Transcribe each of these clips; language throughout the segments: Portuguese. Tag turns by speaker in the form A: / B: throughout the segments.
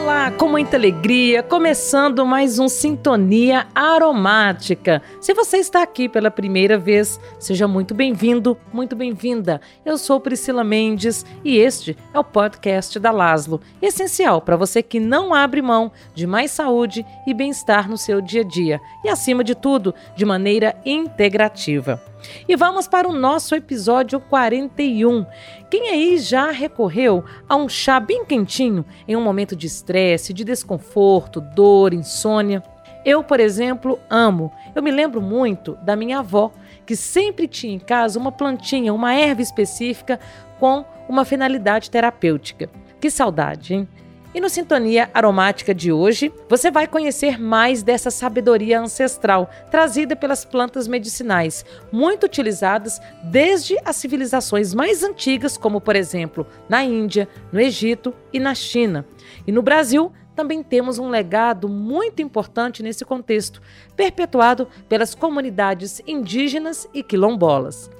A: Olá, com muita alegria, começando mais um Sintonia Aromática. Se você está aqui pela primeira vez, seja muito bem-vindo, muito bem-vinda. Eu sou Priscila Mendes e este é o podcast da Laslo, essencial para você que não abre mão de mais saúde e bem-estar no seu dia a dia e, acima de tudo, de maneira integrativa. E vamos para o nosso episódio 41. Quem aí já recorreu a um chá bem quentinho em um momento de estresse, de desconforto, dor, insônia? Eu, por exemplo, amo. Eu me lembro muito da minha avó, que sempre tinha em casa uma plantinha, uma erva específica com uma finalidade terapêutica. Que saudade, hein? E no Sintonia Aromática de hoje, você vai conhecer mais dessa sabedoria ancestral trazida pelas plantas medicinais, muito utilizadas desde as civilizações mais antigas, como por exemplo na Índia, no Egito e na China. E no Brasil, também temos um legado muito importante nesse contexto, perpetuado pelas comunidades indígenas e quilombolas.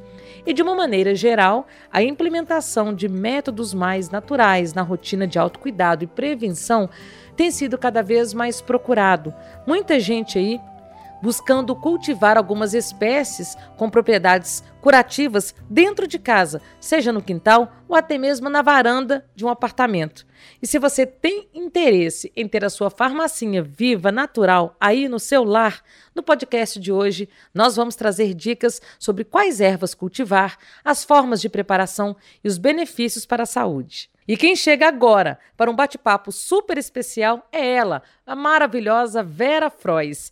A: E de uma maneira geral, a implementação de métodos mais naturais na rotina de autocuidado e prevenção tem sido cada vez mais procurado. Muita gente aí buscando cultivar algumas espécies com propriedades curativas dentro de casa, seja no quintal ou até mesmo na varanda de um apartamento. E se você tem interesse em ter a sua farmacinha viva, natural, aí no seu lar, no podcast de hoje nós vamos trazer dicas sobre quais ervas cultivar, as formas de preparação e os benefícios para a saúde. E quem chega agora para um bate-papo super especial é ela, a maravilhosa Vera Frois.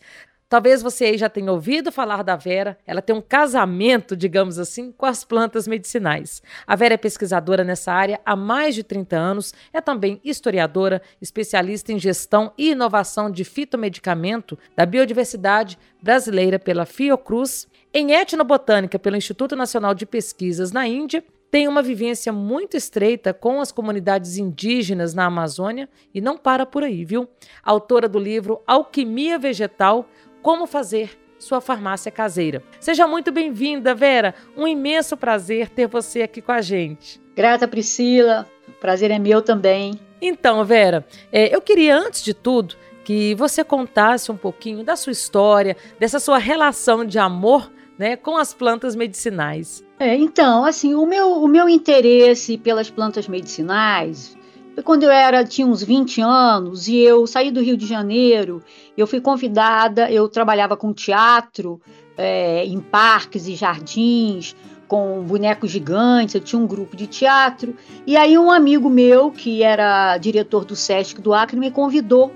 A: Talvez você aí já tenha ouvido falar da Vera. Ela tem um casamento, digamos assim, com as plantas medicinais. A Vera é pesquisadora nessa área há mais de 30 anos, é também historiadora, especialista em gestão e inovação de fitomedicamento da biodiversidade brasileira pela Fiocruz, em etnobotânica pelo Instituto Nacional de Pesquisas na Índia tem uma vivência muito estreita com as comunidades indígenas na Amazônia e não para por aí, viu? Autora do livro Alquimia Vegetal, como fazer sua farmácia caseira. Seja muito bem-vinda, Vera. Um imenso prazer ter você aqui com a gente.
B: Grata, Priscila. O prazer é meu também.
A: Então, Vera, é, eu queria, antes de tudo, que você contasse um pouquinho da sua história, dessa sua relação de amor né, com as plantas medicinais.
B: É, então, assim, o meu, o meu interesse pelas plantas medicinais quando eu era tinha uns 20 anos e eu saí do Rio de Janeiro, eu fui convidada, eu trabalhava com teatro é, em parques e jardins, com bonecos gigantes, eu tinha um grupo de teatro, e aí um amigo meu, que era diretor do Sesc do Acre, me convidou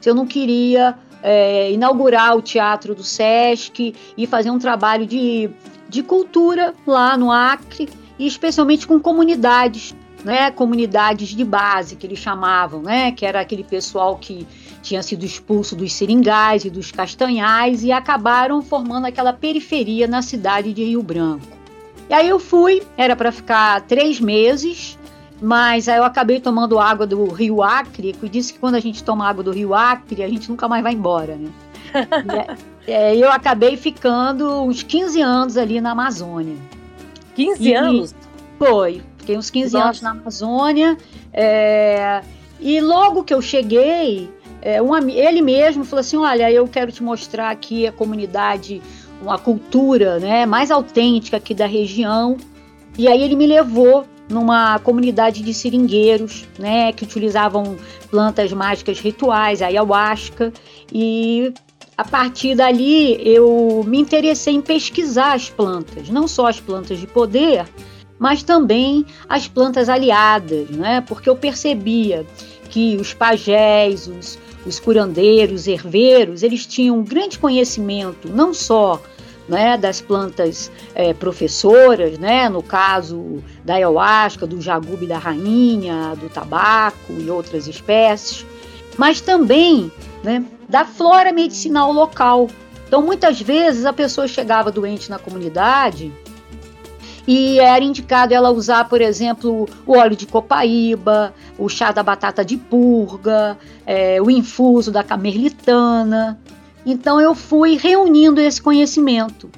B: se eu não queria é, inaugurar o teatro do Sesc e fazer um trabalho de, de cultura lá no Acre, e especialmente com comunidades né, comunidades de base, que eles chamavam, né, que era aquele pessoal que tinha sido expulso dos seringais e dos castanhais e acabaram formando aquela periferia na cidade de Rio Branco. E aí eu fui, era para ficar três meses, mas aí eu acabei tomando água do Rio Acre, e disse que quando a gente toma água do Rio Acre, a gente nunca mais vai embora, né? e, é, eu acabei ficando uns 15 anos ali na Amazônia.
A: 15 e, anos?
B: Foi, Fiquei uns 15 Nossa. anos na Amazônia. É, e logo que eu cheguei, é, um, ele mesmo falou assim: Olha, eu quero te mostrar aqui a comunidade, uma cultura né, mais autêntica aqui da região. E aí ele me levou numa comunidade de seringueiros, né, que utilizavam plantas mágicas rituais, a ayahuasca, e a partir dali eu me interessei em pesquisar as plantas, não só as plantas de poder, mas também as plantas aliadas, né? porque eu percebia que os pajés, os, os curandeiros, herveiros, eles tinham um grande conhecimento, não só né, das plantas é, professoras, né, no caso da ayahuasca, do jagube da rainha, do tabaco e outras espécies, mas também né, da flora medicinal local. Então, muitas vezes a pessoa chegava doente na comunidade e era indicado ela usar, por exemplo, o óleo de copaíba, o chá da batata de purga, é, o infuso da camerlitana. Então eu fui reunindo esse conhecimento.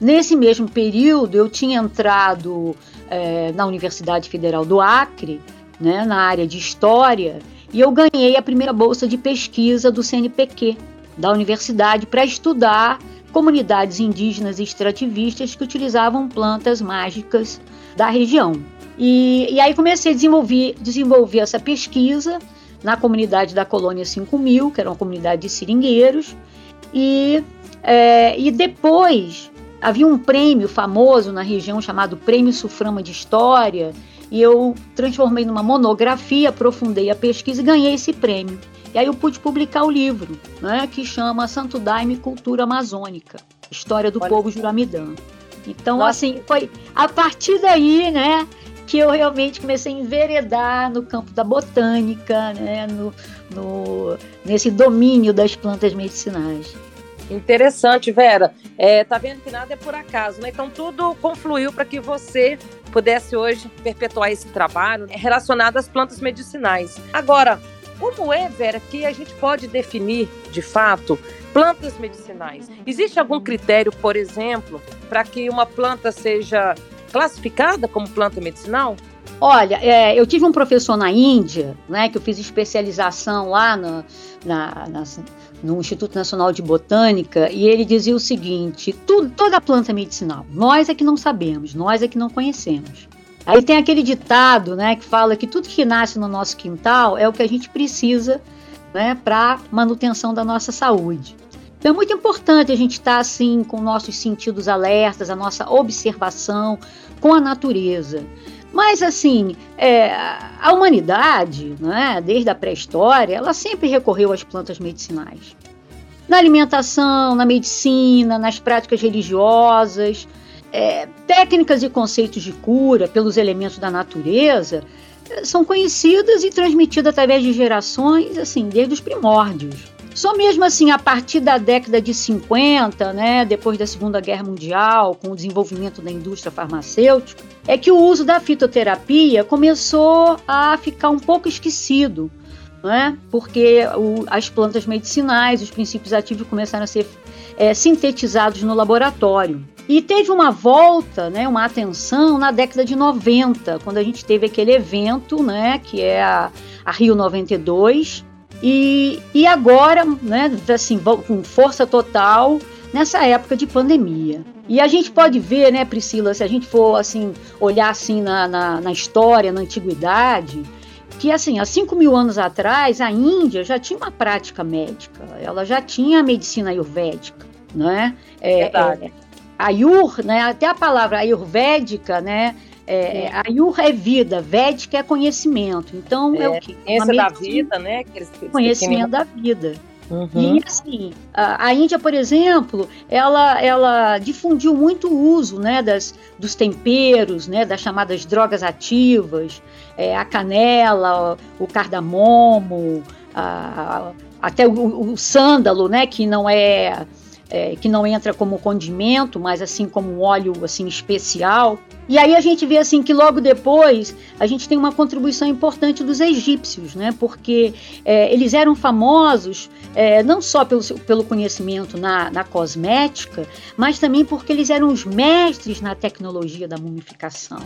B: Nesse mesmo período, eu tinha entrado é, na Universidade Federal do Acre, né, na área de História, e eu ganhei a primeira bolsa de pesquisa do CNPq, da universidade, para estudar comunidades indígenas extrativistas que utilizavam plantas mágicas da região. E, e aí comecei a desenvolver, desenvolver essa pesquisa na comunidade da Colônia 5000, que era uma comunidade de seringueiros, e, é, e depois havia um prêmio famoso na região chamado Prêmio Suframa de História, e eu transformei numa monografia, aprofundei a pesquisa e ganhei esse prêmio. E aí eu pude publicar o livro, né, que chama Santo Daime Cultura Amazônica, História do Olha. Povo Juramidã. Então, Nossa. assim, foi a partir daí, né, que eu realmente comecei a enveredar no campo da botânica, né, no, no, nesse domínio das plantas medicinais.
A: Interessante, Vera. É, tá vendo que nada é por acaso, né? Então tudo confluiu para que você pudesse hoje perpetuar esse trabalho relacionado às plantas medicinais. Agora, como é, Vera, que a gente pode definir, de fato, plantas medicinais? Existe algum critério, por exemplo, para que uma planta seja classificada como planta medicinal?
B: Olha, é, eu tive um professor na Índia, né, que eu fiz especialização lá no, na, na, no Instituto Nacional de Botânica, e ele dizia o seguinte: tudo, toda planta medicinal, nós é que não sabemos, nós é que não conhecemos. Aí tem aquele ditado, né, que fala que tudo que nasce no nosso quintal é o que a gente precisa, né, para manutenção da nossa saúde. Então é muito importante a gente estar tá, assim com nossos sentidos alertas, a nossa observação com a natureza. Mas assim, é, a humanidade, né, desde a pré-história, ela sempre recorreu às plantas medicinais. Na alimentação, na medicina, nas práticas religiosas, é, técnicas e conceitos de cura pelos elementos da natureza é, são conhecidas e transmitidas através de gerações, assim, desde os primórdios. Só mesmo assim, a partir da década de 50, né, depois da Segunda Guerra Mundial, com o desenvolvimento da indústria farmacêutica, é que o uso da fitoterapia começou a ficar um pouco esquecido, né, porque o, as plantas medicinais, os princípios ativos começaram a ser é, sintetizados no laboratório. E teve uma volta, né, uma atenção na década de 90, quando a gente teve aquele evento, né, que é a, a Rio 92, e, e agora, né, assim, com força total, nessa época de pandemia. E a gente pode ver, né, Priscila, se a gente for assim olhar assim na, na, na história, na antiguidade, que assim, há 5 mil anos atrás, a Índia já tinha uma prática médica, ela já tinha a medicina ayurvédica, não é? é
A: Verdade. É,
B: Ayur, né, até a palavra ayurvédica, né, é, Ayur é vida, Védica é conhecimento. Então é, é o que?
A: Ciência da vida, né?
B: Conhecimento da vida. Uhum. E assim, a, a, Índia, por exemplo, ela, ela difundiu muito o uso né, das, dos temperos, né, das chamadas drogas ativas, é, a canela, o cardamomo, a, até o, o, sândalo, né, que não é é, que não entra como condimento, mas assim como um óleo assim especial. E aí a gente vê assim que logo depois a gente tem uma contribuição importante dos egípcios, né? Porque é, eles eram famosos é, não só pelo, pelo conhecimento na, na cosmética, mas também porque eles eram os mestres na tecnologia da mumificação.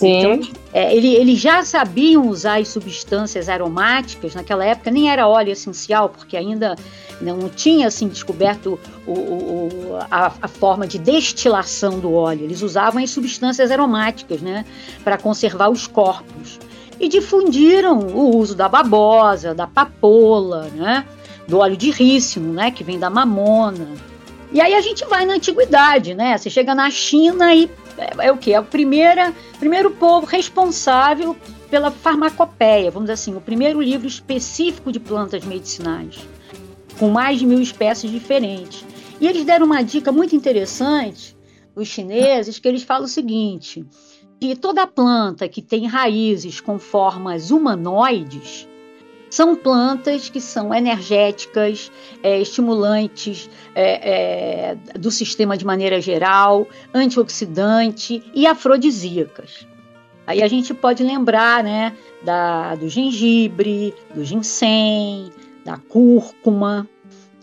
A: Sim. Então,
B: é, ele, eles já sabiam usar as substâncias aromáticas naquela época, nem era óleo essencial, porque ainda não tinha assim descoberto o, o, a, a, forma de destilação do óleo. Eles usavam as substâncias aromáticas, né, para conservar os corpos. E difundiram o uso da babosa, da papoula, né, do óleo de rícino, né, que vem da mamona. E aí a gente vai na antiguidade, né? Você chega na China e é, é o que? É o primeira, primeiro povo responsável pela farmacopeia, vamos dizer assim, o primeiro livro específico de plantas medicinais, com mais de mil espécies diferentes. E eles deram uma dica muito interessante, os chineses, que eles falam o seguinte: que toda planta que tem raízes com formas humanoides são plantas que são energéticas, é, estimulantes é, é, do sistema de maneira geral, antioxidante e afrodisíacas. Aí a gente pode lembrar né, da, do gengibre, do ginseng, da cúrcuma.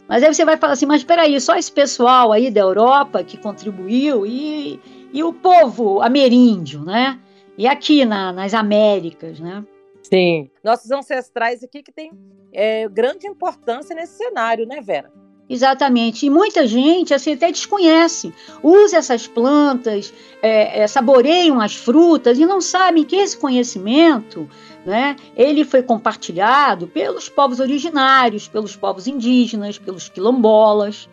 B: Mas aí você vai falar assim, mas espera aí, só esse pessoal aí da Europa que contribuiu e, e o povo ameríndio, né? E aqui na, nas Américas, né?
A: Sim, nossos ancestrais aqui que têm é, grande importância nesse cenário, né, Vera?
B: Exatamente. E muita gente assim, até desconhece. Usa essas plantas, é, é, saboreiam as frutas e não sabem que esse conhecimento né, ele foi compartilhado pelos povos originários, pelos povos indígenas, pelos quilombolas.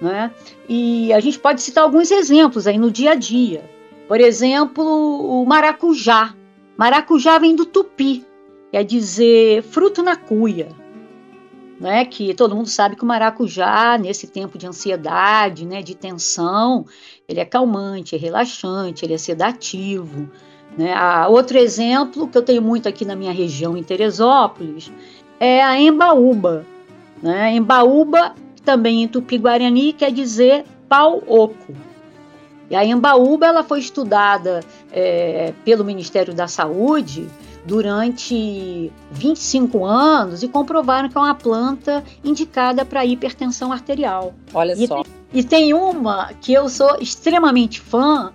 B: Né? E a gente pode citar alguns exemplos aí no dia a dia. Por exemplo, o maracujá. Maracujá vem do tupi, quer dizer fruto na cuia né, que todo mundo sabe que o maracujá, nesse tempo de ansiedade, né, de tensão, ele é calmante, é relaxante, ele é sedativo. Né? Ah, outro exemplo que eu tenho muito aqui na minha região, em Teresópolis, é a embaúba. Né? Embaúba, também em tupi-guarani, quer dizer pau-oco. E a embaúba ela foi estudada é, pelo Ministério da Saúde durante 25 anos e comprovaram que é uma planta indicada para hipertensão arterial.
A: Olha
B: e
A: só.
B: Tem, e tem uma que eu sou extremamente fã,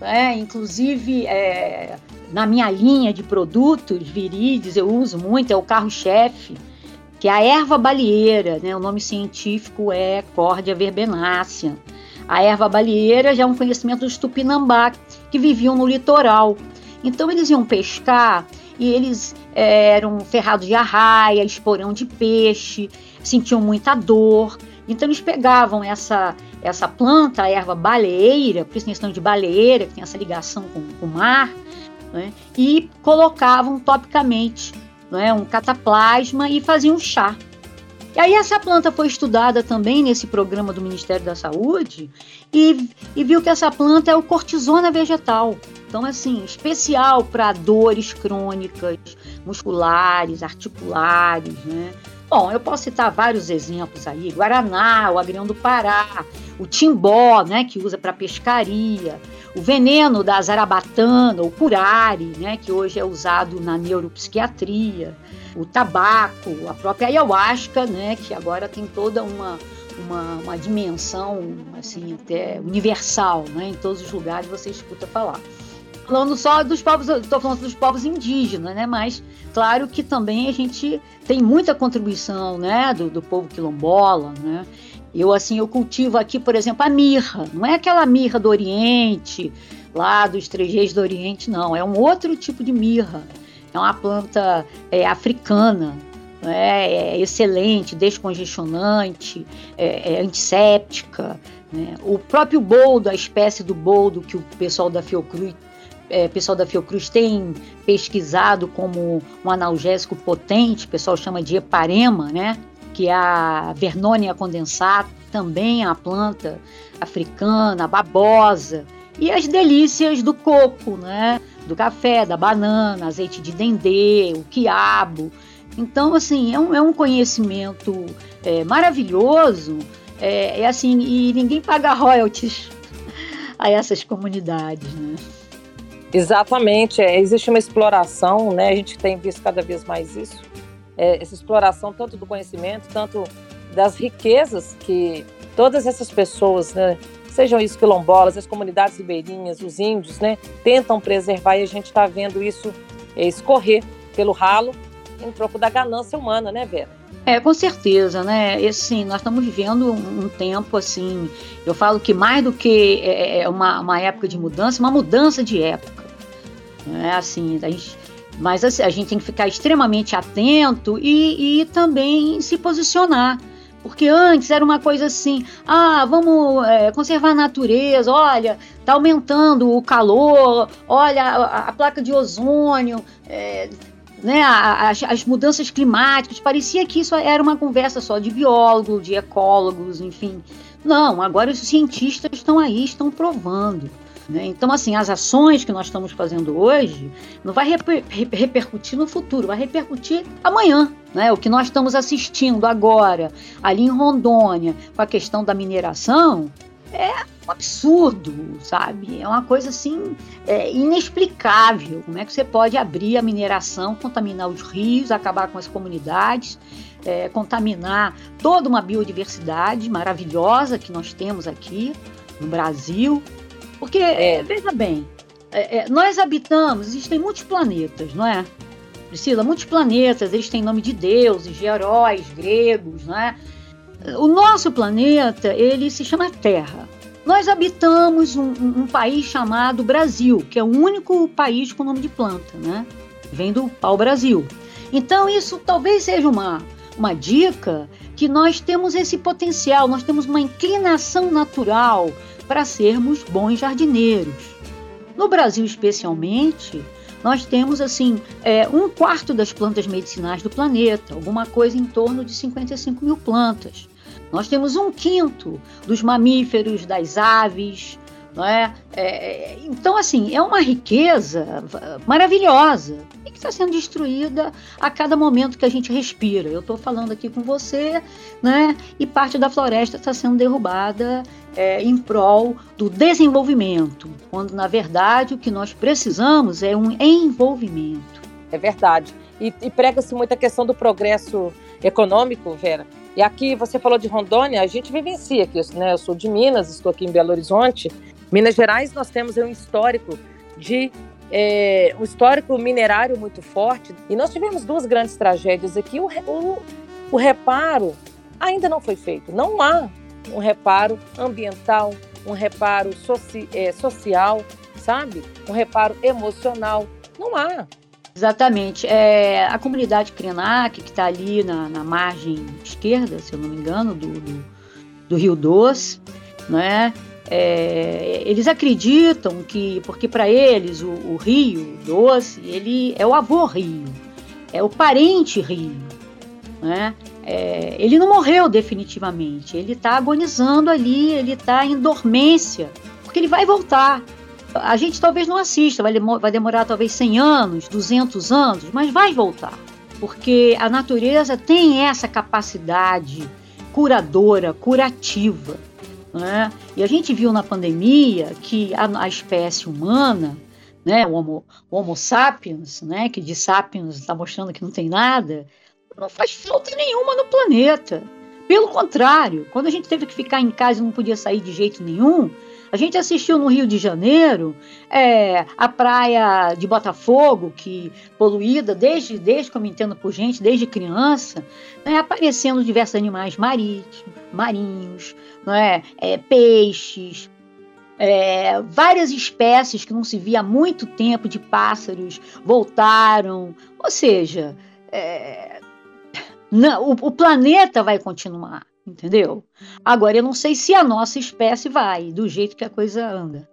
B: né? inclusive é, na minha linha de produtos virides eu uso muito, é o carro-chefe, que é a erva balieira, né? o nome científico é Cordia verbenácea. A erva balieira já é um conhecimento dos tupinambá, que viviam no litoral. Então eles iam pescar e eles é, eram ferrados de arraia, esporão de peixe, sentiam muita dor. Então eles pegavam essa, essa planta, a erva baleeira, por isso questão de baleeira, que tem essa ligação com, com o mar, né, e colocavam topicamente né, um cataplasma e faziam um chá. E aí essa planta foi estudada também nesse programa do Ministério da Saúde e, e viu que essa planta é o cortisona vegetal. Então, assim, especial para dores crônicas, musculares, articulares, né? Bom, eu posso citar vários exemplos aí: Guaraná, o agrião do Pará, o timbó, né, que usa para pescaria, o veneno da zarabatana, o curare, né, que hoje é usado na neuropsiquiatria, o tabaco, a própria ayahuasca, né, que agora tem toda uma, uma, uma dimensão assim até universal, né, em todos os lugares você escuta falar falando só dos povos, estou falando dos povos indígenas, né? Mas claro que também a gente tem muita contribuição, né, do, do povo quilombola, né? Eu assim, eu cultivo aqui, por exemplo, a mirra. Não é aquela mirra do Oriente, lá dos três do Oriente, não. É um outro tipo de mirra. É uma planta é, africana, é, é, excelente, descongestionante, é, é antisséptica. Né? O próprio boldo, a espécie do boldo que o pessoal da Fiocruz é, pessoal da Fiocruz tem pesquisado como um analgésico potente, o pessoal chama de eparema, né? Que é a Vernonia condensata, também é a planta africana, babosa. E as delícias do coco, né? Do café, da banana, azeite de dendê, o quiabo. Então, assim, é um, é um conhecimento é, maravilhoso. É, é assim, e ninguém paga royalties a essas comunidades, né?
A: Exatamente, é, existe uma exploração, né? A gente tem visto cada vez mais isso, é, essa exploração tanto do conhecimento, tanto das riquezas que todas essas pessoas, né, sejam isso quilombolas, as comunidades ribeirinhas, os índios, né, tentam preservar e a gente está vendo isso é, escorrer pelo ralo em troco da ganância humana, né, Vera?
B: É, com certeza, né? E, assim, nós estamos vivendo um, tempo assim. Eu falo que mais do que é, é uma, uma época de mudança, uma mudança de época. Né? Assim, a gente, mas assim, a gente tem que ficar extremamente atento e, e também se posicionar. Porque antes era uma coisa assim, ah, vamos é, conservar a natureza, olha, está aumentando o calor, olha a, a placa de ozônio, é, né, as, as, mudanças climáticas. Parecia que isso era uma conversa só de biólogos, de ecólogos, enfim. Não, agora os cientistas estão aí, estão provando. Né? Então, assim, as ações que nós estamos fazendo hoje não vai reper repercutir no futuro, vai repercutir amanhã. Né? O que nós estamos assistindo agora, ali em Rondônia, com a questão da mineração, é um absurdo, sabe? É uma coisa assim é, inexplicável. Como é que você pode abrir a mineração, contaminar os rios, acabar com as comunidades, é, contaminar toda uma biodiversidade maravilhosa que nós temos aqui no Brasil, porque, é, veja bem, é, é, nós habitamos, existem muitos planetas, não é? Priscila, muitos planetas, eles têm nome de deuses, de heróis gregos, né? O nosso planeta, ele se chama Terra. Nós habitamos um, um, país chamado Brasil, que é o único país com nome de planta, né? Vem do pau-brasil. Então, isso talvez seja uma, uma dica que nós temos esse potencial, nós temos uma inclinação natural para sermos bons jardineiros. No Brasil, especialmente, nós temos assim é, um quarto das plantas medicinais do planeta, alguma coisa em torno de 55 mil plantas. Nós temos um quinto dos mamíferos, das aves, não é? é? então, assim, é uma riqueza maravilhosa que está sendo destruída a cada momento que a gente respira. Eu estou falando aqui com você, né? E parte da floresta está sendo derrubada é, em prol do desenvolvimento, quando na verdade o que nós precisamos é um envolvimento.
A: É verdade. E, e prega-se muito a questão do progresso econômico, Vera e aqui você falou de Rondônia, a gente vivencia aqui, né? Eu sou de Minas, estou aqui em Belo Horizonte. Minas Gerais nós temos um histórico de é, um histórico minerário muito forte e nós tivemos duas grandes tragédias aqui. O, o, o reparo ainda não foi feito. Não há um reparo ambiental, um reparo soci, é, social, sabe? Um reparo emocional. Não há.
B: Exatamente. É, a comunidade Krenak, que está ali na, na, margem esquerda, se eu não me engano, do, do, do Rio Doce, né? É, eles acreditam que, porque para eles o, o, Rio Doce, ele é o avô Rio, é o parente Rio, né? É, ele não morreu definitivamente, ele está agonizando ali, ele está em dormência, porque ele vai voltar a gente talvez não assista, vai, vai demorar talvez 100 anos, 200 anos, mas vai voltar. Porque a natureza tem essa capacidade curadora, curativa. Né? E a gente viu na pandemia que a, a espécie humana, né, o, homo, o homo sapiens, né, que de sapiens está mostrando que não tem nada, não faz falta nenhuma no planeta. Pelo contrário, quando a gente teve que ficar em casa e não podia sair de jeito nenhum, a gente assistiu no Rio de Janeiro é, a praia de Botafogo, que poluída desde, desde que eu me entendo por gente, desde criança, né, aparecendo diversos animais marítimos, marinhos, não é? é peixes, é, várias espécies que não se via há muito tempo de pássaros voltaram. Ou seja, é, não, o, o planeta vai continuar entendeu? Agora, eu não sei se a nossa espécie vai, do jeito que a coisa anda.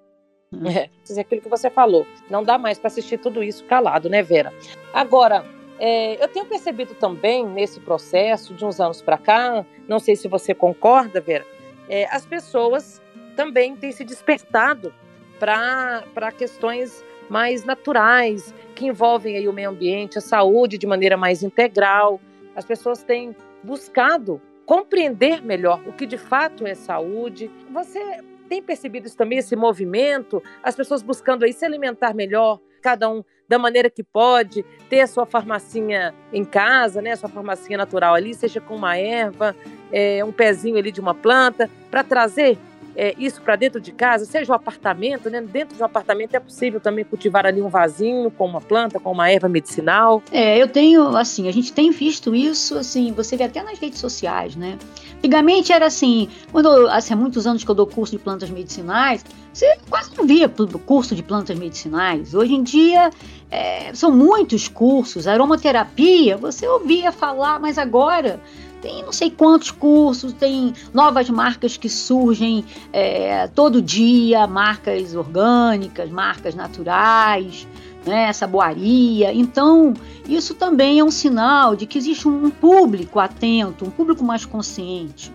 A: É, é aquilo que você falou. Não dá mais para assistir tudo isso calado, né, Vera? Agora, é, eu tenho percebido também nesse processo de uns anos para cá, não sei se você concorda, Vera, é, as pessoas também têm se despertado para questões mais naturais, que envolvem aí o meio ambiente, a saúde de maneira mais integral. As pessoas têm buscado compreender melhor o que de fato é saúde. Você tem percebido isso também, esse movimento, as pessoas buscando aí se alimentar melhor, cada um da maneira que pode, ter a sua farmacinha em casa, né, a sua farmacinha natural ali, seja com uma erva, é, um pezinho ali de uma planta, para trazer é, isso para dentro de casa, seja o um apartamento, né? Dentro de um apartamento é possível também cultivar ali um vasinho com uma planta, com uma erva medicinal.
B: É, eu tenho, assim, a gente tem visto isso, assim, você vê até nas redes sociais, né? Antigamente era assim, quando assim, há muitos anos que eu dou curso de plantas medicinais, você quase não via curso de plantas medicinais. Hoje em dia é, são muitos cursos, aromaterapia, você ouvia falar, mas agora tem não sei quantos cursos, tem novas marcas que surgem é, todo dia, marcas orgânicas, marcas naturais, né, boaria. Então, isso também é um sinal de que existe um público atento, um público mais consciente.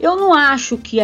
B: Eu não acho que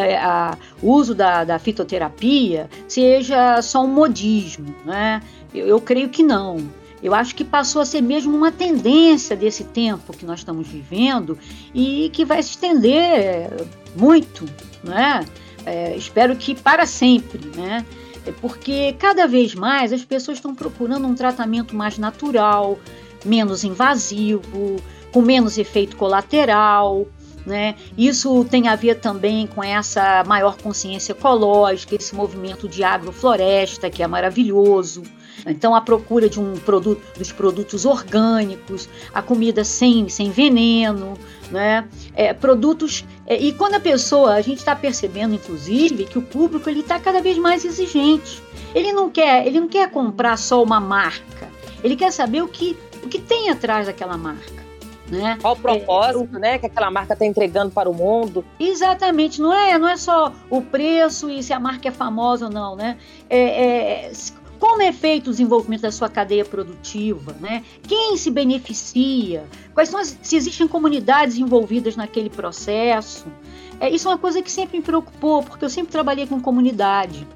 B: o uso da, da, fitoterapia seja só um modismo, né? Eu, eu creio que não. Eu acho que passou a ser mesmo uma tendência desse tempo que nós estamos vivendo e que vai se estender muito, né? É, espero que para sempre, né? É porque cada vez mais as pessoas estão procurando um tratamento mais natural, menos invasivo, com menos efeito colateral, Né? Isso tem a ver também com essa maior consciência ecológica, esse movimento de agrofloresta, que é maravilhoso. Então, a procura de um produto, dos produtos orgânicos, a comida sem, sem veneno, né? É, produtos. É, e quando a pessoa, a gente está percebendo, inclusive, que o público ele está cada vez mais exigente. Ele não quer, ele não quer comprar só uma marca. Ele quer saber o que, o que tem atrás daquela marca. Né?
A: Qual o propósito, é, né, que aquela marca está entregando para o mundo?
B: Exatamente, não é, não é só o preço e se a marca é famosa ou não, né? É, é, como é feito o desenvolvimento da sua cadeia produtiva, né? Quem se beneficia? Quais são as, se existem comunidades envolvidas naquele processo? É, isso é uma coisa que sempre me preocupou, porque eu sempre trabalhei com comunidade.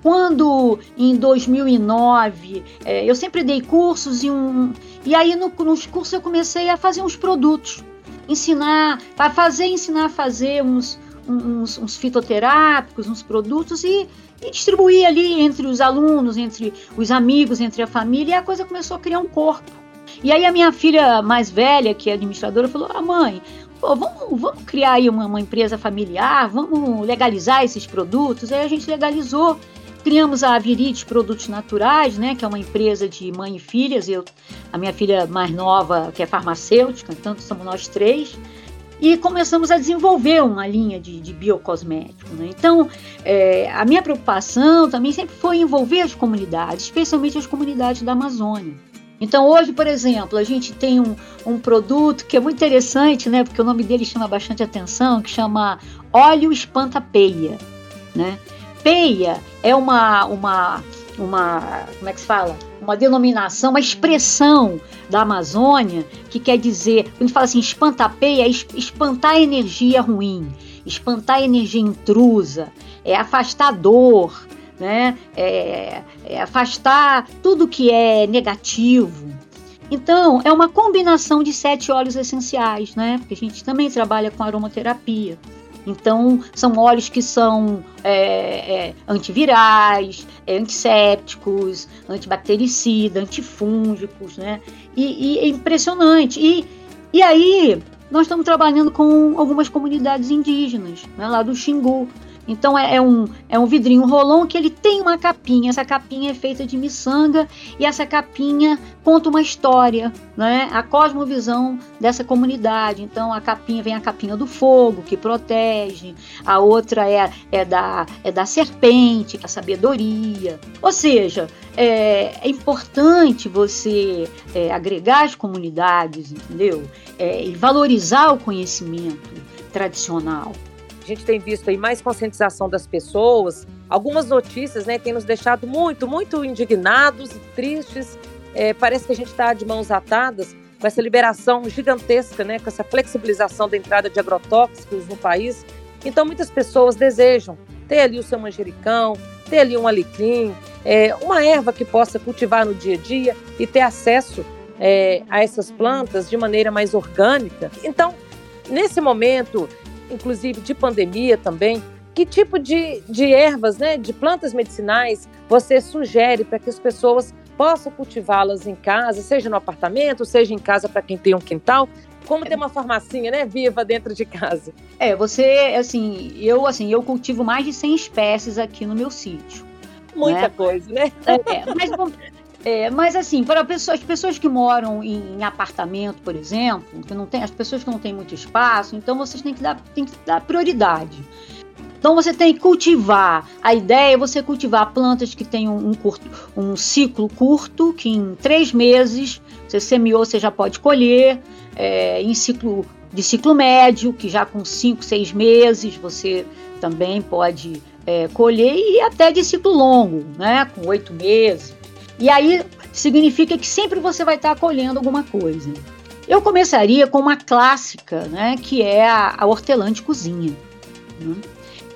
B: Quando em 2009 é, eu sempre dei cursos e um e aí no, nos cursos eu comecei a fazer uns produtos, ensinar, para fazer, ensinar a fazer uns, uns, uns fitoterápicos, uns produtos e, e, distribuir ali entre os alunos, entre os amigos, entre a família e a coisa começou a criar um corpo. E aí a minha filha mais velha, que é administradora, falou: "Ah, mãe, pô, vamos, vamos criar aí uma, uma empresa familiar, vamos legalizar esses produtos". Aí a gente legalizou Criamos a Avirides Produtos Naturais, né, que é uma empresa de mãe e filhas. Eu, a minha filha mais nova, que é farmacêutica, então somos nós três. E começamos a desenvolver uma linha de, de biocosmético. Né? Então, é, a minha preocupação também sempre foi envolver as comunidades, especialmente as comunidades da Amazônia. Então, hoje, por exemplo, a gente tem um, um produto que é muito interessante, né, porque o nome dele chama bastante atenção, que chama óleo espantapeia. Né? Peia é uma, uma, uma, como é que se fala? Uma denominação, uma expressão da Amazônia que quer dizer, quando a gente fala assim, espantapeia, é espantar a energia ruim, espantar a energia intrusa, é afastar dor, né? É, é afastar tudo que é negativo. Então, é uma combinação de sete óleos essenciais, né? Porque a gente também trabalha com aromaterapia. Então, são óleos que são é, é, antivirais, é, antissépticos, antibactericidas, antifúngicos, né? E, e, é impressionante. E, e aí, nós estamos trabalhando com algumas comunidades indígenas, né, lá do Xingu. Então é, é, um, é um vidrinho rolão que ele tem uma capinha. Essa capinha é feita de miçanga e essa capinha conta uma história, né? A cosmovisão dessa comunidade. Então a capinha vem a capinha do fogo que protege, a outra é, é, da, é da serpente, que é a sabedoria. Ou seja, é, é importante você é, agregar as comunidades, entendeu? É, e valorizar o conhecimento tradicional
A: gente tem visto aí mais conscientização das pessoas. Algumas notícias né, têm nos deixado muito, muito indignados e tristes. É, parece que a gente está de mãos atadas com essa liberação gigantesca, né, com essa flexibilização da entrada de agrotóxicos no país. Então, muitas pessoas desejam ter ali o seu manjericão, ter ali um alecrim, é, uma erva que possa cultivar no dia a dia e ter acesso é, a essas plantas de maneira mais orgânica. Então, nesse momento, inclusive de pandemia também, que tipo de, de ervas, né, de plantas medicinais você sugere para que as pessoas possam cultivá-las em casa, seja no apartamento, seja em casa para quem tem um quintal, como ter uma farmacinha, né, viva dentro de casa.
B: É, você, assim, eu, assim, eu cultivo mais de 100 espécies aqui no meu sítio.
A: Muita né? coisa, né?
B: É, mas é, mas assim, para pessoas, as pessoas que moram em, em, apartamento, por exemplo, que não tem, as pessoas que não têm muito espaço, então vocês têm que dar, têm que dar prioridade. Então você tem que cultivar. A ideia é você cultivar plantas que um, um, curto, um ciclo curto, que em três meses você semeou, você já pode colher. É, em ciclo de ciclo médio, que já com cinco, seis meses você também pode é, colher, e até de ciclo longo, né, com oito meses. E aí significa que sempre você vai estar colhendo alguma coisa. Eu começaria com uma clássica, né, que é a, a hortelã de cozinha, né,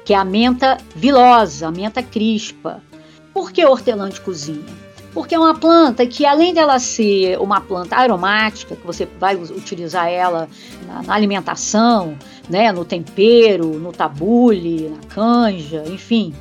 B: que é a menta vilosa, a menta crispa. Por que hortelã de cozinha? Porque é uma planta que, além dela ser uma planta aromática, que você vai utilizar ela na, na alimentação, né, no tempero, no tabule, na canja, enfim,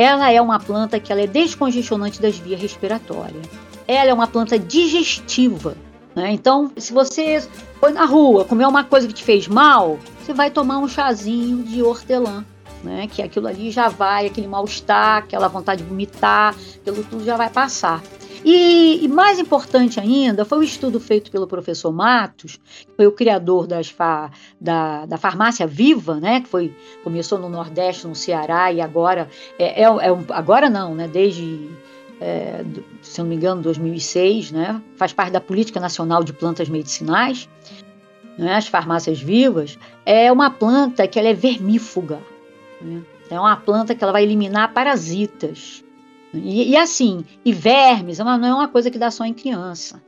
B: ela é uma planta que ela é descongestionante das vias respiratórias. Ela é uma planta digestiva. Né? Então, se você foi na rua, comeu uma coisa que te fez mal, você vai tomar um chazinho de hortelã. Né, que aquilo ali já vai, aquele mal-estar, aquela vontade de vomitar, aquilo tudo já vai passar. E, e, mais importante ainda foi o estudo feito pelo professor Matos, que foi o criador fa, da, da farmácia Viva, né, que foi, começou no Nordeste, no Ceará, e agora, é, é, é agora não, né, desde, é, se não me engano, 2006, né, faz parte da Política Nacional de Plantas Medicinais, né, as farmácias vivas, é uma planta que ela é vermífuga, né, é uma planta que ela vai eliminar parasitas, e, e, assim, e vermes não é uma coisa que dá só em criança.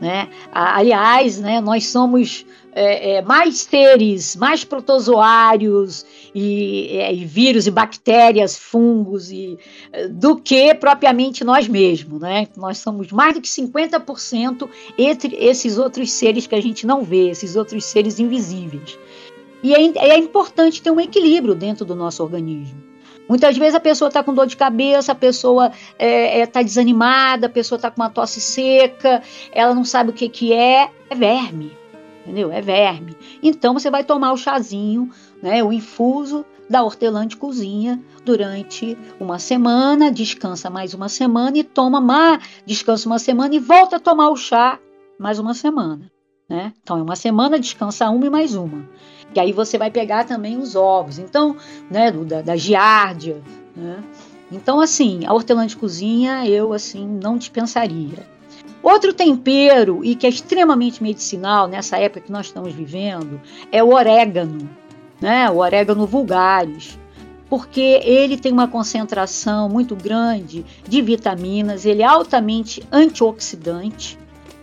B: Né? Aliás, né, nós somos é, é, mais seres, mais protozoários e, é, e, vírus e bactérias, fungos e, é, do que propriamente nós mesmos. Né? Nós somos mais do que 50% entre esses outros seres que a gente não vê, esses outros seres invisíveis. E é, é importante ter um equilíbrio dentro do nosso organismo. Muitas vezes a pessoa está com dor de cabeça, a pessoa está é, é, tá desanimada, a pessoa está com uma tosse seca, ela não sabe o que, que é. É verme, entendeu? É verme. Então você vai tomar o chazinho, né, o infuso da hortelã de cozinha durante uma semana, descansa mais uma semana e toma mais, descansa uma semana e volta a tomar o chá mais uma semana. Né? Então, é uma semana, descansa uma e mais uma. E aí você vai pegar também os ovos. Então, né, da, da giardia, né? Então, assim, a hortelã de cozinha eu, assim, não dispensaria. Outro tempero, e que é extremamente medicinal nessa época que nós estamos vivendo, é o orégano, né? O orégano vulgaris porque ele tem uma concentração muito grande de vitaminas, ele é altamente antioxidante,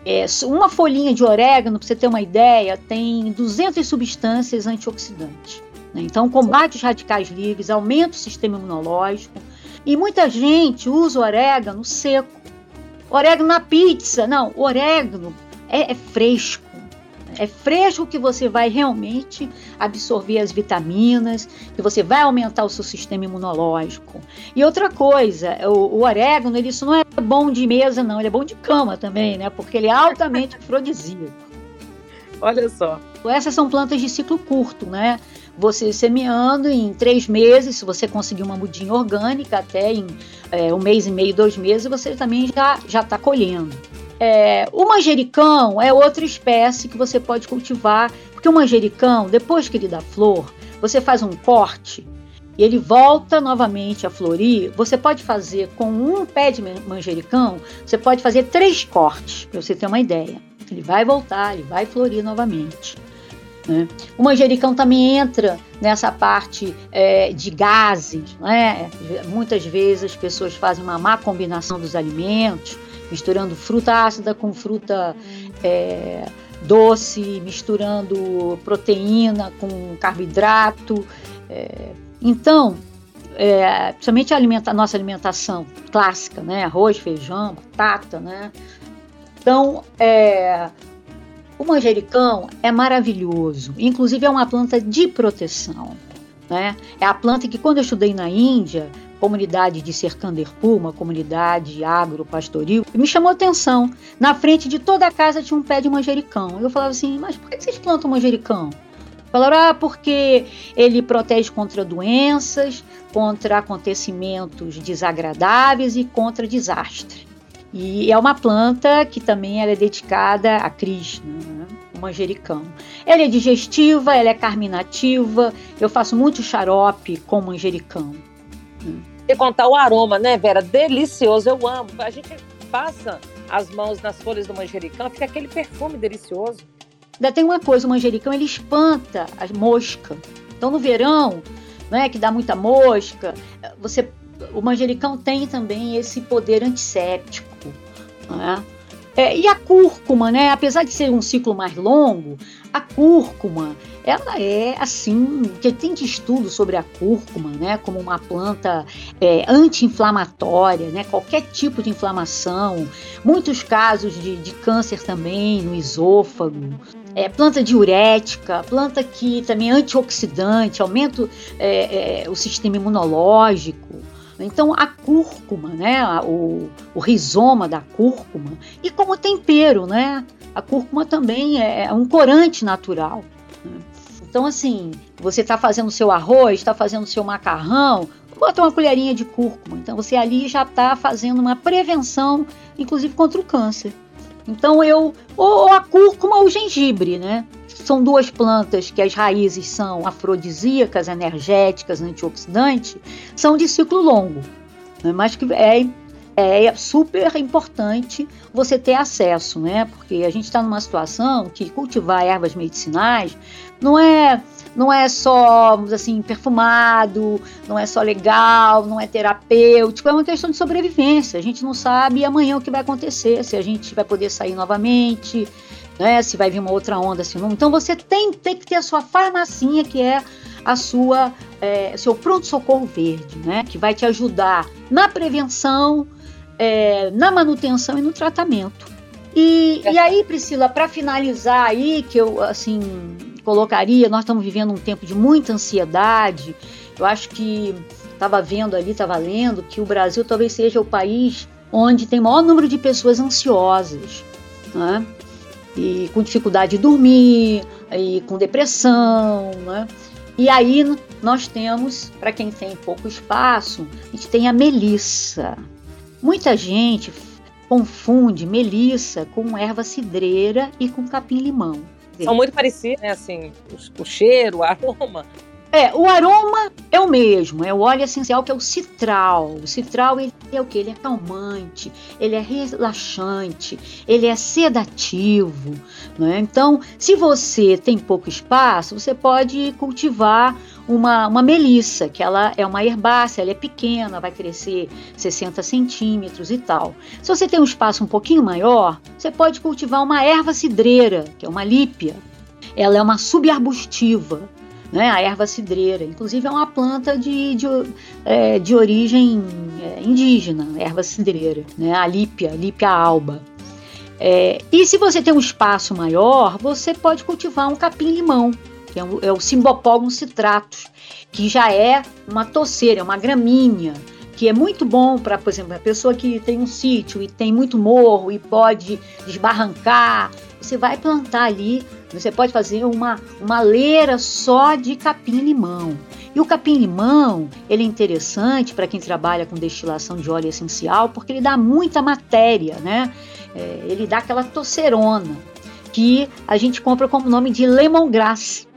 B: é, uma folhinha de orégano, para você ter uma ideia, tem 200 substâncias antioxidantes. Né? Então, combate os radicais livres, aumenta o sistema imunológico. E muita gente usa orégano seco. Orégano na pizza. Não, orégano é, é fresco. É fresco que você vai realmente absorver as vitaminas, que você vai aumentar o seu sistema imunológico. E outra coisa, o, o orégano, ele, isso não é bom de mesa, não, ele é bom de cama também, né? Porque ele é altamente afrodisíaco.
A: Olha só.
B: Essas são plantas de ciclo curto, né? Você semeando em três meses, se você conseguir uma mudinha orgânica, até em é, um mês e meio, dois meses, você também já já está colhendo. É, o manjericão é outra espécie que você pode cultivar, porque o manjericão, depois que ele dá flor, você faz um corte e ele volta novamente a florir. Você pode fazer com um pé de manjericão, você pode fazer três cortes, para você ter uma ideia. Ele vai voltar, ele vai florir novamente. Né? O manjericão também entra nessa parte é, de gases. Né? Muitas vezes as pessoas fazem uma má combinação dos alimentos misturando fruta ácida com fruta é, doce, misturando proteína com carboidrato. É, então, é, principalmente a, alimenta, a nossa alimentação clássica, né? Arroz, feijão, batata, né? Então, é, o manjericão é maravilhoso. Inclusive, é uma planta de proteção. Né? É a planta que, quando eu estudei na Índia, comunidade de Cercanderpur, uma comunidade agro-pastoril, me chamou atenção. Na frente de toda a casa tinha um pé de manjericão. Eu falava assim, mas por que vocês plantam manjericão? Falaram, ah, porque ele protege contra doenças, contra acontecimentos desagradáveis e contra desastre. E é uma planta que também é dedicada a Krishna, né? O manjericão. Ela é digestiva, ela é carminativa. Eu faço muito xarope com manjericão.
A: E contar o aroma, né, Vera? Delicioso, eu amo. A gente passa as mãos nas folhas do manjericão, fica aquele perfume delicioso.
B: Ainda tem uma coisa, o manjericão ele espanta as moscas. Então no verão, né, que dá muita mosca, você, o manjericão tem também esse poder antisséptico. Né? É, e a cúrcuma, né? Apesar de ser um ciclo mais longo, a cúrcuma, ela é assim, tem de estudo sobre a cúrcuma, né? Como uma planta é, anti-inflamatória, né? Qualquer tipo de inflamação, muitos casos de, de câncer também no esôfago, é, planta diurética, planta que também é antioxidante, aumenta é, é, o sistema imunológico. Então a cúrcuma, né, o, o rizoma da cúrcuma, e como tempero, né, a cúrcuma também é, é um corante natural. Né? Então, assim, você está fazendo seu arroz, está fazendo seu macarrão, bota uma colherinha de cúrcuma. Então, você ali já está fazendo uma prevenção, inclusive contra o câncer. Então, eu. Ou a cúrcuma ou o gengibre, né? São duas plantas que as raízes são afrodisíacas, energéticas, antioxidantes, são de ciclo longo. Né? Mas que é é super importante você ter acesso, né? Porque a gente está numa situação que cultivar ervas medicinais não é não é só, assim, perfumado, não é só legal, não é terapêutico, é uma questão de sobrevivência. A gente não sabe amanhã o que vai acontecer, se a gente vai poder sair novamente, né? Se vai vir uma outra onda, assim. Então você tem, tem que ter a sua farmacinha, que é a sua é, seu pronto-socorro verde, né? Que vai te ajudar na prevenção, é, na manutenção e no tratamento. E, e aí, Priscila, para finalizar aí, que eu assim colocaria, nós estamos vivendo um tempo de muita ansiedade. Eu acho que estava vendo ali, estava lendo que o Brasil talvez seja o país onde tem maior número de pessoas ansiosas, né? E com dificuldade de dormir, e com depressão, né? E aí nós temos, para quem tem pouco espaço, a gente tem a Melissa. Muita gente confunde melissa com erva cidreira e com capim-limão.
A: São muito parecidos, né? Assim, o, o cheiro, o aroma.
B: É, o aroma é o mesmo, é o óleo essencial que é o citral. O citral ele é o que? Ele é calmante, ele é relaxante, ele é sedativo. Né? Então, se você tem pouco espaço, você pode cultivar uma, uma melissa, que ela é uma herbácea, ela é pequena, vai crescer 60 centímetros e tal. Se você tem um espaço um pouquinho maior, você pode cultivar uma erva cidreira, que é uma lípia. Ela é uma subarbustiva né, a erva cidreira. Inclusive é uma planta de, de, é, de origem é, indígena, erva cidreira, né, a lípia, lípia alba. É, e se você tem um espaço maior, você pode cultivar um capim-limão, que é o, é o citratus, que já é uma toceira, é uma gramínea, que é muito bom para, por exemplo, a pessoa que tem um sítio e tem muito morro e pode desbarrancar, você vai plantar ali você pode fazer uma, uma leira só de capim-limão. E o capim-limão, ele é interessante para quem trabalha com destilação de óleo essencial, porque ele dá muita matéria, né? É, ele dá aquela tocerona, que a gente compra como nome de lemongrass.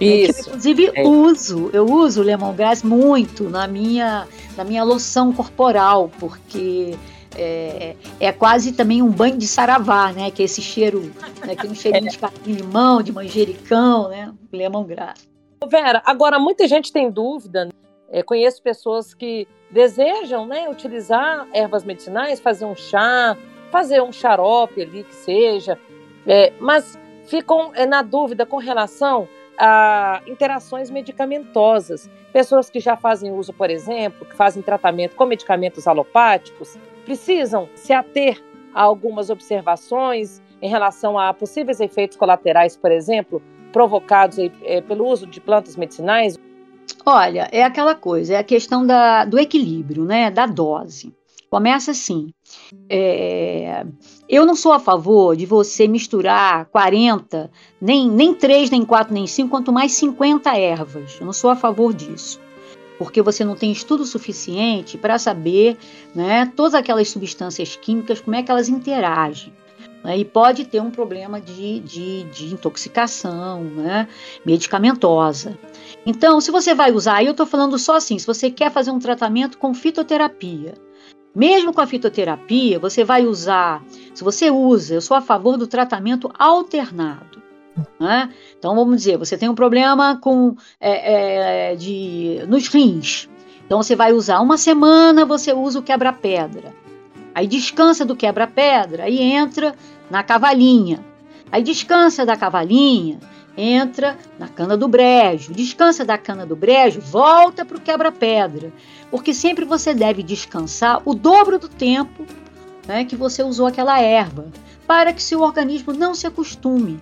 A: Isso.
B: Eu, inclusive, é. uso, eu uso lemongrass muito na minha, na minha loção corporal, porque é, é, quase também um banho de saravá, né? Que é esse cheiro, né, que é um cheirinho de capim-limão, de manjericão, né? Lemongrass.
A: Vera, agora muita gente tem dúvida. Né? É, conheço pessoas que desejam, né, utilizar ervas medicinais, fazer um chá, fazer um xarope ali que seja, é, mas ficam é, na dúvida com relação a interações medicamentosas. Pessoas que já fazem uso, por exemplo, que fazem tratamento com medicamentos alopáticos, precisam se ater a algumas observações em relação a possíveis efeitos colaterais, por exemplo, provocados é, pelo uso de plantas medicinais?
B: Olha, é aquela coisa, é a questão da, do equilíbrio, né, da dose. Começa assim. É, eu não sou a favor de você misturar 40, nem, nem 3, nem 4, nem 5, quanto mais 50 ervas. Eu não sou a favor disso porque você não tem estudo suficiente para saber né, todas aquelas substâncias químicas, como é que elas interagem. Né, e pode ter um problema de, de, de intoxicação né, medicamentosa. Então, se você vai usar, eu estou falando só assim, se você quer fazer um tratamento com fitoterapia, mesmo com a fitoterapia, você vai usar, se você usa, eu sou a favor do tratamento alternado. Né? Então vamos dizer, você tem um problema com é, é, de nos rins. Então você vai usar uma semana, você usa o quebra-pedra. Aí descansa do quebra-pedra, aí entra na cavalinha. Aí descansa da cavalinha, entra na cana do brejo. Descansa da cana do brejo, volta para o quebra-pedra. Porque sempre você deve descansar o dobro do tempo né, que você usou aquela erva, para que seu organismo não se acostume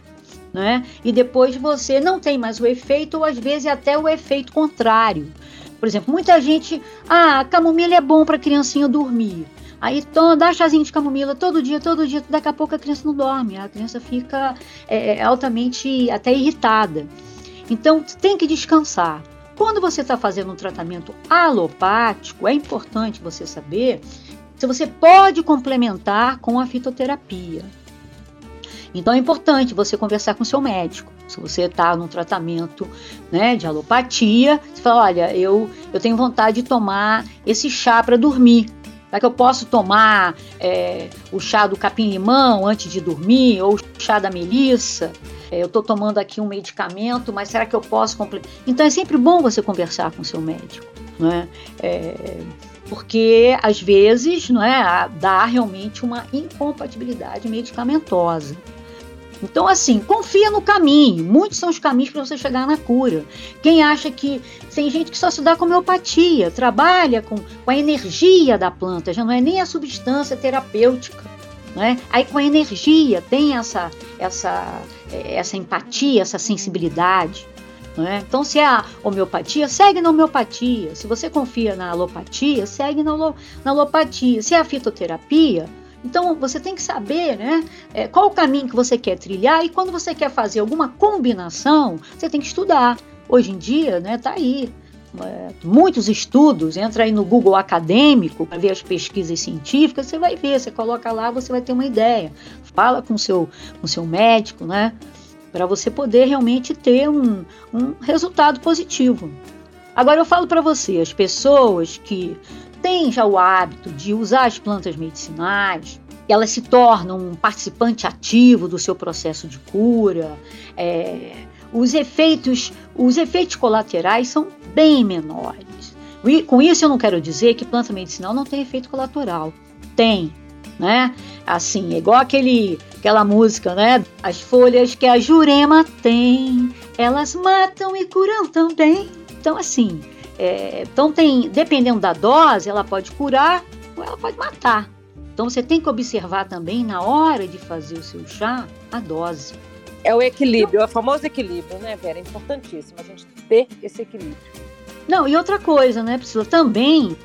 B: né? E depois você não tem mais o efeito, ou às vezes até o efeito contrário. Por exemplo, muita gente, ah, camomila é bom para criancinha dormir. Aí toma, dá chazinho de camomila todo dia, todo dia, daqui a pouco a criança não dorme, a criança fica é, é altamente até irritada. Então, tem que descansar. Quando você está fazendo um tratamento alopático, é importante você saber se você pode complementar com a fitoterapia. Então é importante você conversar com seu médico. Se você está no tratamento né, de alopatia, você fala: olha, eu, eu tenho vontade de tomar esse chá para dormir. Será que eu posso tomar é, o chá do capim-limão antes de dormir? Ou o chá da melissa? É, eu estou tomando aqui um medicamento, mas será que eu posso complementar? Então é sempre bom você conversar com seu médico, né? É, porque às vezes não é, dá realmente uma incompatibilidade medicamentosa. Então, assim, confia no caminho. Muitos são os caminhos para você chegar na cura. Quem acha que. Tem gente que só se dá com homeopatia, trabalha com, com a energia da planta, já não é nem a substância terapêutica. Né? Aí com a energia tem essa, essa, essa empatia, essa sensibilidade. Né? Então, se é a homeopatia, segue na homeopatia. Se você confia na alopatia, segue na, na alopatia. Se é a fitoterapia, então você tem que saber né, é, qual o caminho que você quer trilhar e quando você quer fazer alguma combinação, você tem que estudar. Hoje em dia, né, tá aí. É, muitos estudos, entra aí no Google acadêmico para ver as pesquisas científicas, você vai ver, você coloca lá, você vai ter uma ideia. Fala com seu, o seu médico, né? Para você poder realmente ter um, um resultado positivo. Agora eu falo para você, as pessoas que tem já o hábito de usar as plantas medicinais, elas se tornam um participante ativo do seu processo de cura. É, os efeitos, os efeitos colaterais são bem menores. E com isso eu não quero dizer que planta medicinal não tem efeito colateral. Tem, né? Assim, é igual aquele, aquela música, né? As folhas que a jurema tem, elas matam e curam também. Então, assim, é, então tem, dependendo da dose, ela pode curar ou ela pode matar. Então você tem que observar também na hora de fazer o seu chá a dose.
A: É o equilíbrio, é o famoso equilíbrio, né, Vera? É importantíssimo a gente ter esse equilíbrio.
B: Não, e outra coisa, né, Priscila? Também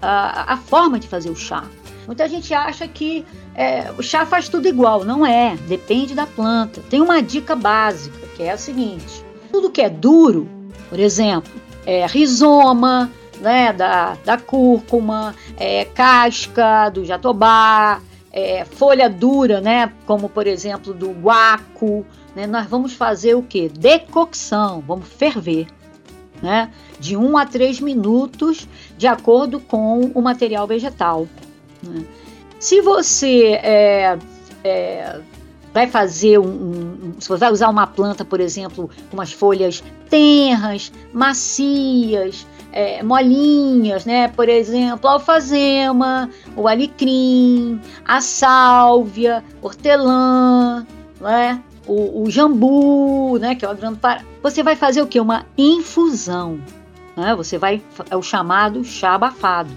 B: a, a forma de fazer o chá. Muita gente acha que é, o chá faz tudo igual. Não é, depende da planta. Tem uma dica básica, que é a seguinte: tudo que é duro, por exemplo, é, rizoma, né, da, da cúrcuma, é, casca do jatobá, é, folha dura, né, como por exemplo do guaco, né, nós vamos fazer o que? Decocção, vamos ferver, né, de 1 um a 3 minutos, de acordo com o material vegetal. Né. Se você é, é, vai fazer um, um, se você vai usar uma planta, por exemplo, com umas folhas tenras, macias, é, molinhas, né? Por exemplo, alfazema, o alecrim, a sálvia, hortelã, né? O, o jambu, né? Que é o grande para. Você vai fazer o que? Uma infusão. Né? Você vai é o chamado chá abafado.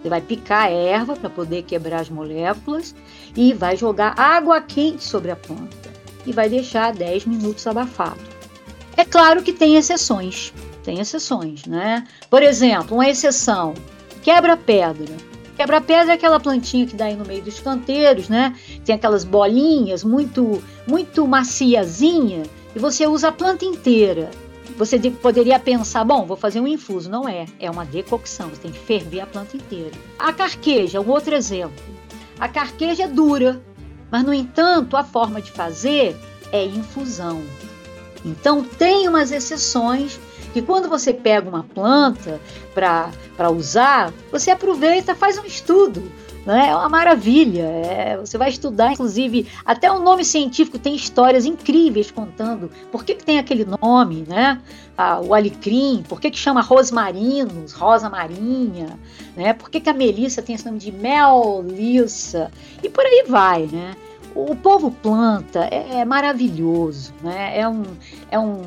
B: Você vai picar a erva para poder quebrar as moléculas e vai jogar água quente sobre a planta e vai deixar 10 minutos abafado. É claro que tem exceções, tem exceções, né? Por exemplo, uma exceção, quebra-pedra. Quebra-pedra é aquela plantinha que dá aí no meio dos canteiros, né? Tem aquelas bolinhas muito, muito maciazinha e você usa a planta inteira. Você poderia pensar, bom, vou fazer um infuso. Não é, é uma decocção, você tem que ferver a planta inteira. A carqueja, um outro exemplo. A carqueja é dura, mas no entanto a forma de fazer é infusão. Então tem umas exceções que quando você pega uma planta para usar, você aproveita, faz um estudo. Né? É uma maravilha. É, você vai estudar, inclusive, até o nome científico tem histórias incríveis contando por que, que tem aquele nome, né? Ah, o alecrim, por que, que chama rosmarinos, rosa marinha, né? Por que, que a melissa tem esse nome de melissa? E por aí vai, né? O povo planta é, é maravilhoso, né? É um, é um,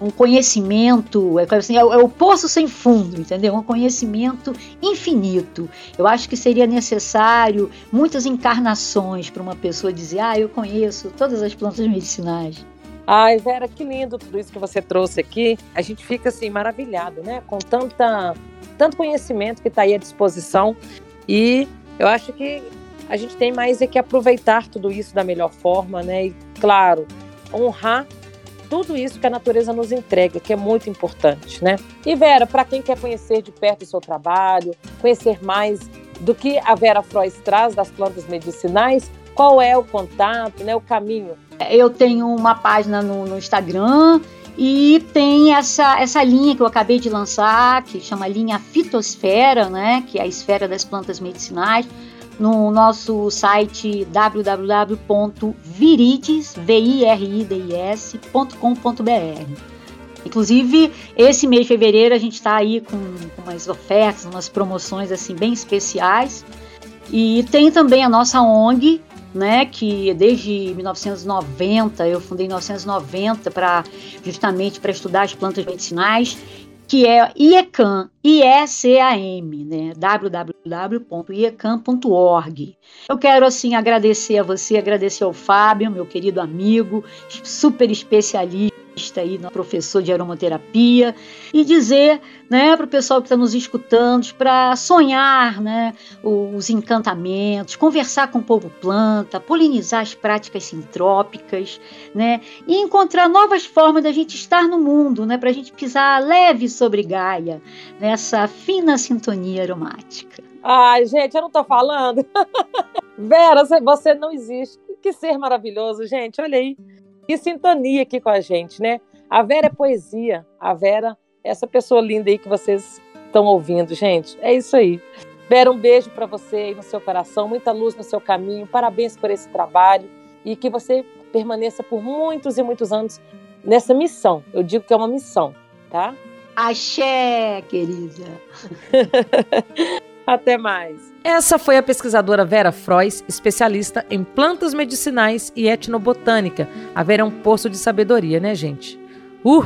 B: um conhecimento, é, assim, é, é, o poço sem fundo, entendeu? Um conhecimento infinito. Eu acho que seria necessário muitas encarnações para uma pessoa dizer, ah, eu conheço todas as plantas medicinais.
A: Ai, Vera, que lindo tudo isso que você trouxe aqui. A gente fica assim maravilhado, né? Com tanta, tanto conhecimento que está aí à disposição. E eu acho que a gente tem mais é que aproveitar tudo isso da melhor forma, né? E, claro, honrar tudo isso que a natureza nos entrega, que é muito importante, né? E Vera, para quem quer conhecer de perto o seu trabalho, conhecer mais do que a Vera Frois traz das plantas medicinais, qual é o contato, né, o caminho?
B: Eu tenho uma página no, no Instagram e tem essa, essa linha que eu acabei de lançar, que chama linha Fitosfera, né, que é a esfera das plantas medicinais, no nosso site www.virides.com.br. Inclusive, esse mês de fevereiro a gente está aí com, com umas ofertas, umas promoções assim bem especiais. E tem também a nossa ONG, né, que desde 1990, eu fundei em 1990 para justamente para estudar as plantas medicinais, que é IECAM, I-E-C-A-M, né, www.iecam.org. Eu quero assim agradecer a você, agradecer ao Fábio, meu querido amigo, super especialista aí, professor de aromaterapia, e dizer né, para o pessoal que está nos escutando, para sonhar né, os encantamentos, conversar com o povo planta, polinizar as práticas sintrópicas, né, e encontrar novas formas da gente estar no mundo, né, para a gente pisar leve sobre Gaia, nessa fina sintonia aromática.
A: Ai, gente, eu não estou falando. Vera, você não existe. Que ser maravilhoso, gente. Olha aí que sintonia aqui com a gente, né? A Vera é poesia, a Vera essa pessoa linda aí que vocês estão ouvindo, gente. É isso aí. Vera, um beijo para você aí no seu coração, muita luz no seu caminho, parabéns por esse trabalho e que você permaneça por muitos e muitos anos nessa missão. Eu digo que é uma missão, tá?
B: Axé, querida.
A: Até mais. Essa foi a pesquisadora Vera Frois, especialista em plantas medicinais e etnobotânica. A Vera é um poço de sabedoria, né, gente? Uh!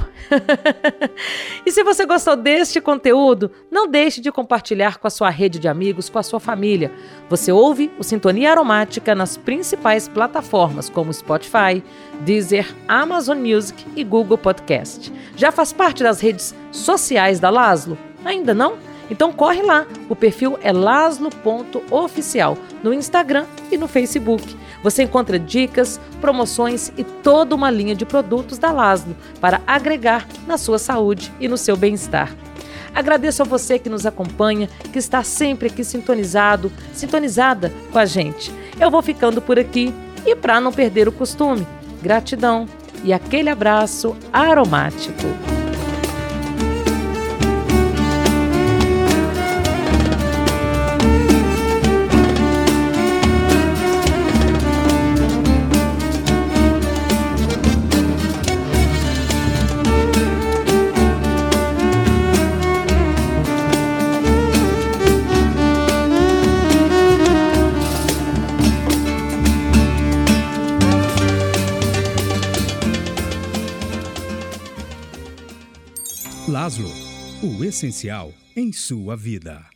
A: e se você gostou deste conteúdo, não deixe de compartilhar com a sua rede de amigos, com a sua família. Você ouve o Sintonia Aromática nas principais plataformas como Spotify, Deezer, Amazon Music e Google Podcast. Já faz parte das redes sociais da Laszlo? Ainda não? Então corre lá, o perfil é laslo.oficial no Instagram e no Facebook. Você encontra dicas, promoções e toda uma linha de produtos da Laslo para agregar na sua saúde e no seu bem-estar. Agradeço a você que nos acompanha, que está sempre aqui sintonizado, sintonizada com a gente. Eu vou ficando por aqui e para não perder o costume, gratidão e aquele abraço aromático.
C: Essencial em sua vida.